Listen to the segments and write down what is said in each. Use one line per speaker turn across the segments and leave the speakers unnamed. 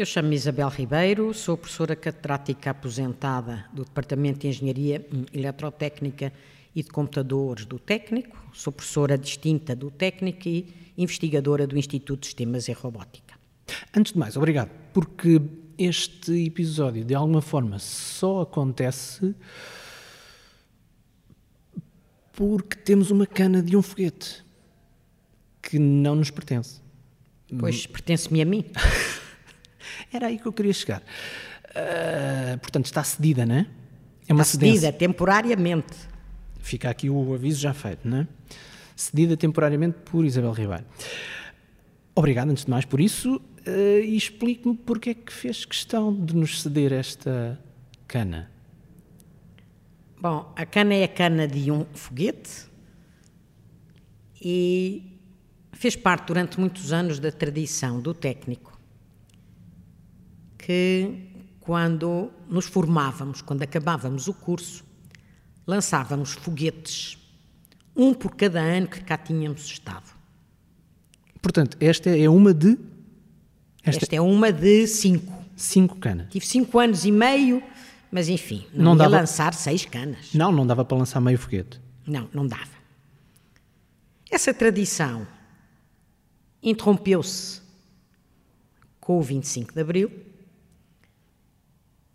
Eu chamo-me Isabel Ribeiro, sou professora catedrática aposentada do Departamento de Engenharia Eletrotécnica e de Computadores do Técnico, sou professora distinta do Técnico e investigadora do Instituto de Sistemas e Robótica.
Antes de mais, obrigado, porque este episódio de alguma forma só acontece porque temos uma cana de um foguete que não nos pertence.
Pois pertence-me a mim.
Era aí que eu queria chegar. Uh, portanto, está cedida, não é?
É uma está cedida cedência. temporariamente.
Fica aqui o aviso já feito, não é? Cedida temporariamente por Isabel Ribeiro. Obrigado, antes de mais, por isso. Uh, e explique-me porque é que fez questão de nos ceder esta cana.
Bom, a cana é a cana de um foguete e fez parte durante muitos anos da tradição do técnico que quando nos formávamos, quando acabávamos o curso, lançávamos foguetes, um por cada ano que cá tínhamos estado.
Portanto, esta é uma de.
Esta, esta é uma de cinco.
Cinco canas.
Tive cinco anos e meio, mas enfim, não, não ia dava... lançar seis canas.
Não, não dava para lançar meio foguete.
Não, não dava. Essa tradição interrompeu-se com o 25 de Abril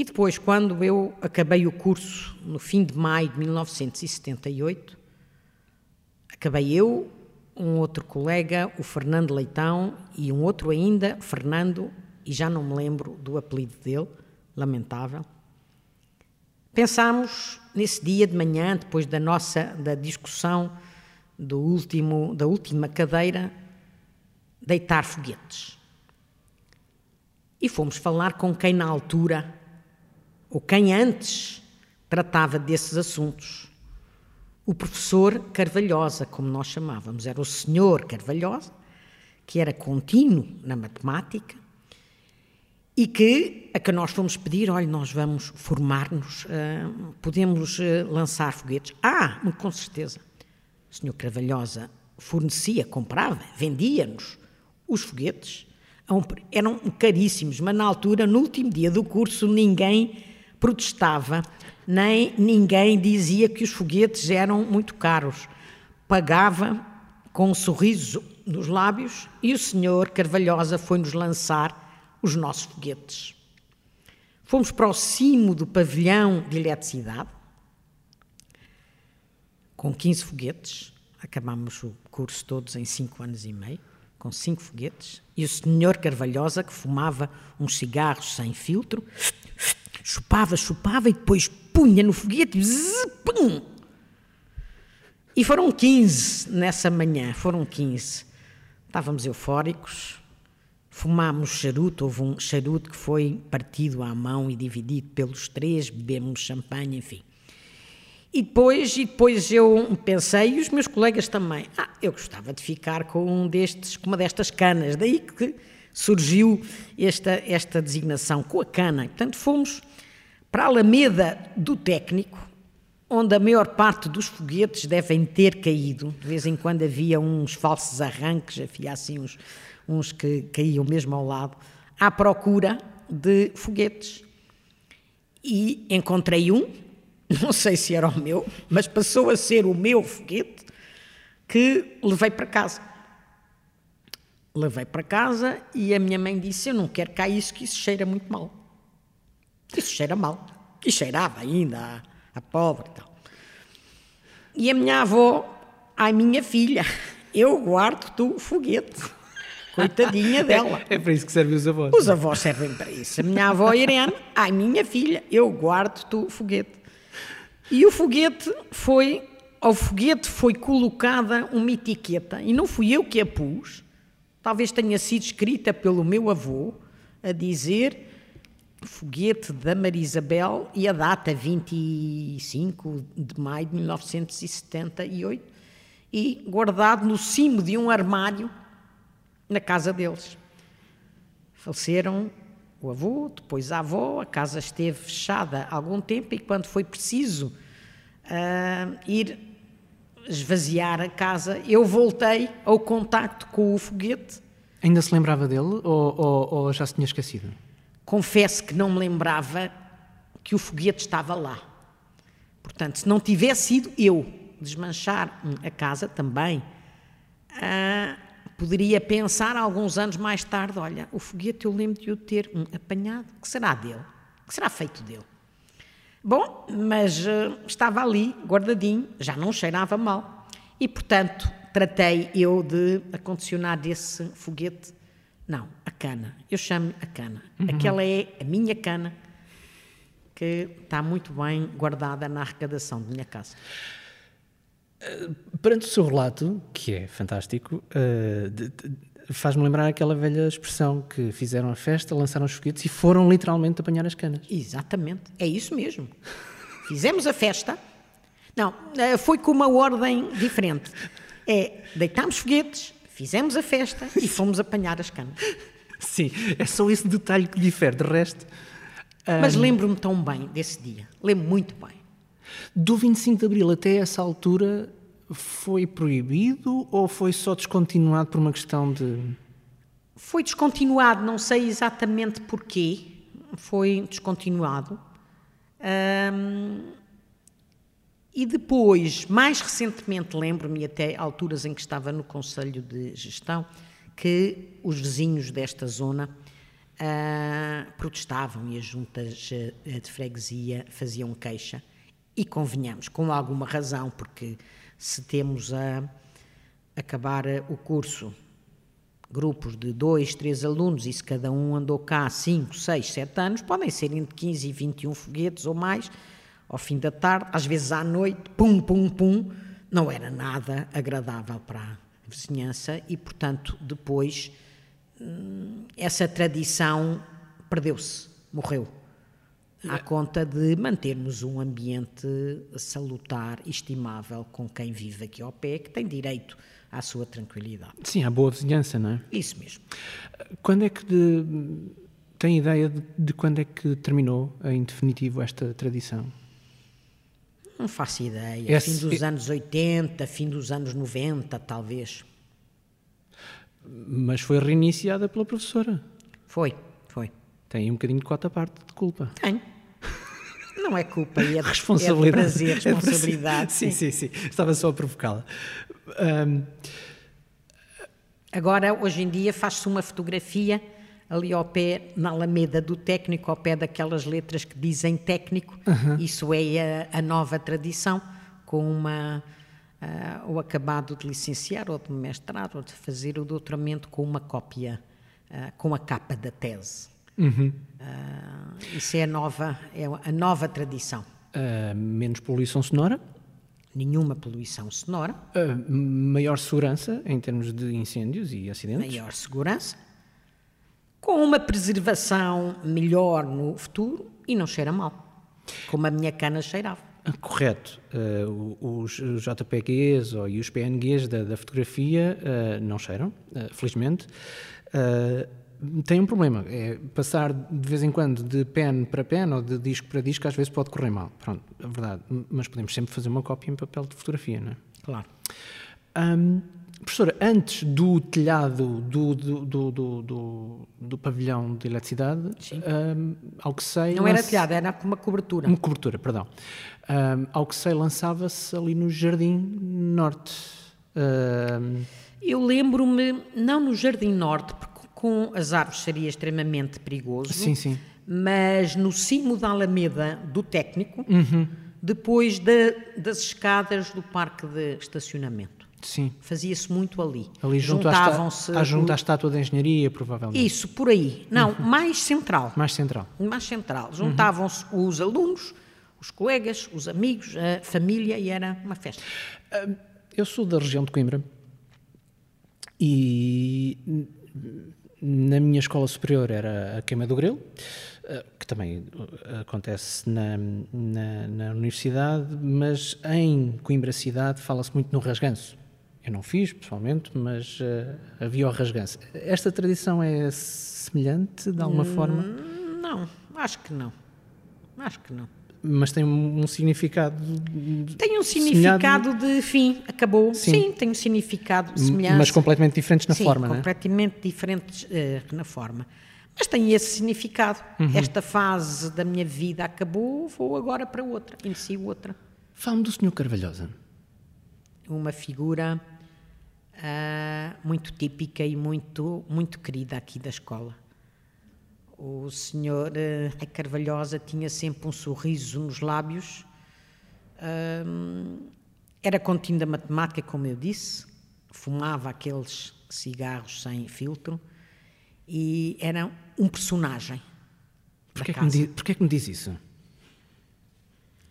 e depois, quando eu acabei o curso, no fim de maio de 1978, acabei eu, um outro colega, o Fernando Leitão, e um outro ainda, Fernando, e já não me lembro do apelido dele, lamentável. Pensámos nesse dia de manhã, depois da nossa da discussão do último da última cadeira, deitar foguetes. E fomos falar com quem na altura ou quem antes tratava desses assuntos. O professor Carvalhosa, como nós chamávamos, era o senhor Carvalhosa, que era contínuo na matemática e que a que nós fomos pedir, olha, nós vamos formar-nos, uh, podemos uh, lançar foguetes. Ah, com certeza. O senhor Carvalhosa fornecia, comprava, vendia-nos os foguetes. Eram caríssimos, mas na altura, no último dia do curso, ninguém protestava, nem ninguém dizia que os foguetes eram muito caros. Pagava com um sorriso nos lábios e o senhor Carvalhosa foi-nos lançar os nossos foguetes. Fomos para o cimo do pavilhão de eletricidade, com 15 foguetes, acabámos o curso todos em 5 anos e meio, com 5 foguetes, e o senhor Carvalhosa, que fumava uns cigarros sem filtro, Chupava, chupava e depois punha no foguete. Zzz, pum. E foram 15 nessa manhã, foram 15. Estávamos eufóricos, fumámos charuto, houve um charuto que foi partido à mão e dividido pelos três, bebemos champanhe, enfim. E depois, e depois eu pensei, e os meus colegas também, ah, eu gostava de ficar com um destes, com uma destas canas, daí que surgiu esta, esta designação, com a cana. Portanto, fomos para a Alameda do Técnico, onde a maior parte dos foguetes devem ter caído. De vez em quando havia uns falsos arranques, havia assim uns, uns que caíam mesmo ao lado, à procura de foguetes. E encontrei um, não sei se era o meu, mas passou a ser o meu foguete que levei para casa. Levei para casa e a minha mãe disse: Eu não quero cá isso, que isso cheira muito mal. Isso cheira mal. E cheirava ainda a, a pobre e tal. E a minha avó, ai minha filha, eu guardo-te o foguete. Coitadinha dela.
É, é para isso que servem os avós.
Os avós servem para isso. A minha avó Irene, ai minha filha, eu guardo-te o foguete. E o foguete foi, ao foguete foi colocada uma etiqueta, e não fui eu que a pus, talvez tenha sido escrita pelo meu avô, a dizer foguete da Maria Isabel e a data 25 de maio de 1978 e guardado no cimo de um armário na casa deles. Faleceram o avô, depois a avó, a casa esteve fechada algum tempo e quando foi preciso uh, ir esvaziar a casa, eu voltei ao contacto com o foguete.
Ainda se lembrava dele ou, ou, ou já se tinha esquecido?
Confesso que não me lembrava que o foguete estava lá. Portanto, se não tivesse sido eu desmanchar a casa também, ah, poderia pensar alguns anos mais tarde: olha, o foguete eu lembro de o ter um, apanhado, que será dele? que será feito dele? Bom, mas uh, estava ali, guardadinho, já não cheirava mal. E, portanto, tratei eu de acondicionar esse foguete. Não, cana. Eu chamo a cana. Uhum. Aquela é a minha cana que está muito bem guardada na arrecadação de minha casa.
Uh, perante o seu relato, que é fantástico, uh, faz-me lembrar aquela velha expressão que fizeram a festa, lançaram os foguetes e foram literalmente apanhar as canas.
Exatamente, é isso mesmo. Fizemos a festa. Não, uh, foi com uma ordem diferente. É, deitámos foguetes, fizemos a festa e fomos apanhar as canas.
Sim, é só esse detalhe que difere, de resto.
Mas lembro-me tão bem desse dia, lembro muito bem.
Do 25 de Abril até essa altura foi proibido ou foi só descontinuado por uma questão de.
Foi descontinuado, não sei exatamente porquê, foi descontinuado. e depois, mais recentemente, lembro-me até alturas em que estava no Conselho de Gestão, que os vizinhos desta zona uh, protestavam e as juntas ah, de freguesia faziam queixa. E convenhamos, com alguma razão, porque se temos a acabar o curso grupos de dois, três alunos e se cada um andou cá 5, 6, 7 anos, podem ser entre 15 e 21 foguetes ou mais, ao fim da tarde, às vezes à noite, pum, pum, pum, não era nada agradável para vizinhança e, portanto, depois Hum, essa tradição perdeu-se, morreu, à conta de mantermos um ambiente salutar e estimável com quem vive aqui ao pé, que tem direito à sua tranquilidade.
Sim, à boa vizinhança, não é?
Isso mesmo.
Quando é que de, tem ideia de, de quando é que terminou em definitivo esta tradição?
Não faço ideia. Esse, fim dos anos 80, fim dos anos 90, talvez.
Mas foi reiniciada pela professora.
Foi, foi.
Tem um bocadinho de cota à parte de culpa.
Tem. Não é culpa, é, responsabilidade. é prazer, responsabilidade.
sim, sim, sim, Estava só a provocá-la. Um...
Agora, hoje em dia, faz-se uma fotografia ali ao pé, na Alameda do técnico, ao pé daquelas letras que dizem técnico. Isso é a, a nova tradição, com uma uh, ou acabado de licenciar, ou de mestrado, ou de fazer o doutoramento com uma cópia, uh, com a capa da tese. Uhum. Uh, isso é a nova, é a nova tradição.
menos poluição sonora?
Nenhuma poluição sonora.
maior segurança em termos de incêndios e acidentes?
Maior segurança. Com uma preservação melhor no futuro e não cheira mal, como a minha cana cheirava.
Correto. Uh, os JPGs ou, e os PNGs da, da fotografia uh, não cheiram, uh, felizmente. tem um problema, é passar de vez em quando de pen para pen ou de disco para disco, às vezes pode correr mal. Pronto, é verdade. Mas podemos sempre fazer uma cópia em papel de fotografia, não é?
Claro.
Um, Professora, antes do telhado do, do, do, do, do pavilhão de eletricidade, um, ao que sei.
Não era telhado, era uma cobertura.
Uma cobertura, perdão. Um, ao que sei, lançava-se ali no Jardim Norte. Um,
Eu lembro-me, não no Jardim Norte, porque com as árvores seria extremamente perigoso.
Sim, sim.
Mas no cimo da Alameda do Técnico, uhum. depois de, das escadas do parque de estacionamento.
Sim.
Fazia-se muito ali.
Ali juntavam-se. À, junto à estátua da engenharia, provavelmente.
Isso, por aí. Não, uhum. mais central.
Mais central.
Mais central. Juntavam-se uhum. os alunos, os colegas, os amigos, a família e era uma festa.
Eu sou da região de Coimbra e na minha escola superior era a Queima do Grilo, eh, que também acontece na, na, na universidade, mas em Coimbra cidade fala-se muito no rasganço. Eu não fiz, pessoalmente, mas uh, havia o rasganço. Esta tradição é semelhante, de alguma hum, forma?
Não, acho que não. Acho que não.
Mas tem um, significado.
Tem um significado de fim, acabou. Sim. Sim, tem um significado semelhante.
Mas completamente diferentes na
Sim,
forma,
completamente diferentes uh, na forma. Mas tem esse significado. Esta fase da minha vida acabou, vou agora para outra, inicio outra.
Fala-me do Sr. Carvalhosa.
Uma figura ah, muito típica e muito, muito querida aqui da escola. O senhor ah, Carvalhosa tinha sempre um sorriso nos lábios, ah, era contínuo da matemática, como eu disse, fumava aqueles cigarros sem filtro e era um personagem.
Porquê é que, me
casa.
di- porquê é que me diz isso?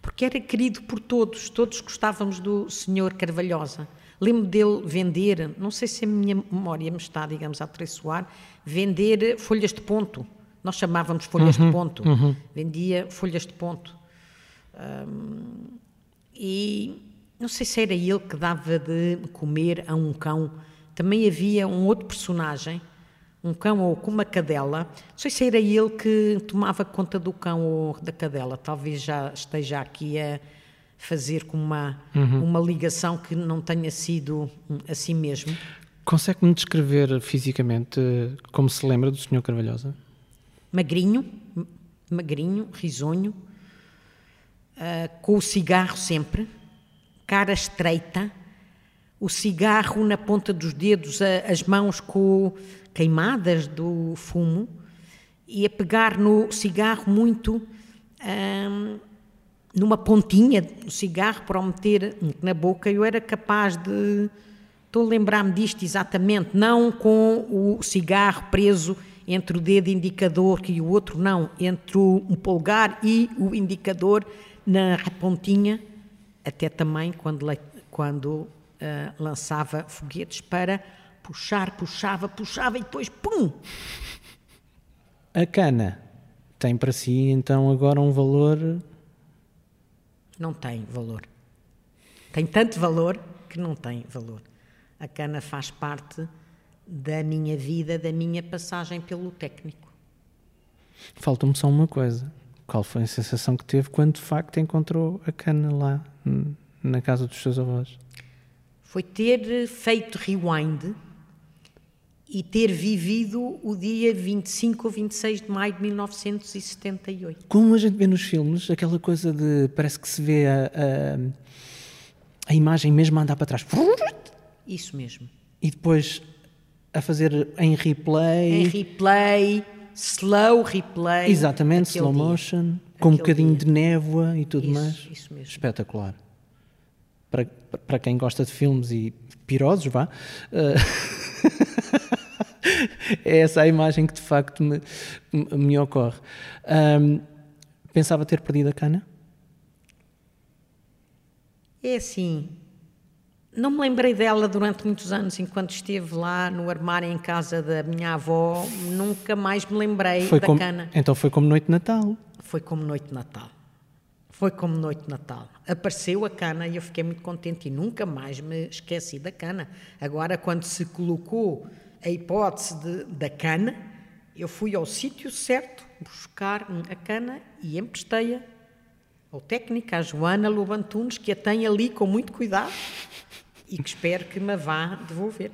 porque era querido por todos, todos gostávamos do senhor Carvalhosa. Lembro dele vender, não sei se a minha memória me está, digamos, a traiçoar, vender folhas de ponto. Nós chamávamos folhas de ponto. Vendia folhas de ponto. E não sei se era ele que dava de comer a um cão. Também havia um outro personagem, um cão ou com uma cadela. Não sei se era ele que tomava conta do cão ou da cadela. Talvez já esteja aqui a fazer com uma, uma ligação que não tenha sido hum, assim mesmo.
Consegue-me descrever fisicamente eh, como se lembra do Sr. Carvalhosa?
magrinho, magrinho, risonho, ah, com o cigarro sempre, cara estreita, o cigarro na ponta dos dedos, a- as mãos com queimadas do fumo e a pegar no cigarro muito ahm, numa pontinha do cigarro para o meter na boca. Eu era capaz de. Estou a lembrar-me disto exatamente, não com o cigarro preso entre o dedo indicador e o outro, não, entre o um polegar e o indicador na pontinha, até também quando, quando ah, lançava foguetes para puxar, puxava, puxava e depois, pum!
A cana tem para si então agora um valor.
Não tem valor. Tem tanto valor que não tem valor. A cana faz parte da minha vida, da minha passagem pelo técnico.
Falta-me só uma coisa. Qual foi a sensação que teve quando de facto encontrou a cana lá na casa dos seus avós?
Foi ter feito rewind e ter vivido o dia 25 ou 26 de maio de 1978.
Como a gente vê nos filmes, aquela coisa de parece que se vê a, a, a imagem mesmo a andar para trás
Isso mesmo.
e depois a fazer em replay.
Em replay, slow replay.
Exatamente, slow
dia.
motion, com um bocadinho
dia.
de névoa e tudo
Isso,
mais.
isso mesmo.
Espetacular. Para, para quem gosta de filmes e pirosos, vá. eh, é essa a imagem que de facto me, me- ocorre. Ahm, pensava ter perdido a cana?
É assim, não me lembrei dela durante muitos anos, enquanto esteve lá no armário em casa da minha avó, nunca mais me lembrei
Foi
da
como-
cana.
então foi como Noite de Natal.
Foi como noite de Natal. Foi como noite de Natal. Apareceu a cana e eu fiquei muito contente e nunca mais me esqueci da cana. Agora, quando se colocou a hipótese de- da cana, eu fui ao sítio certo buscar a cana e emprestei-a ao técnico, à Joana Lobantunes, que a tem ali com muito cuidado e que espero que me vá devolver.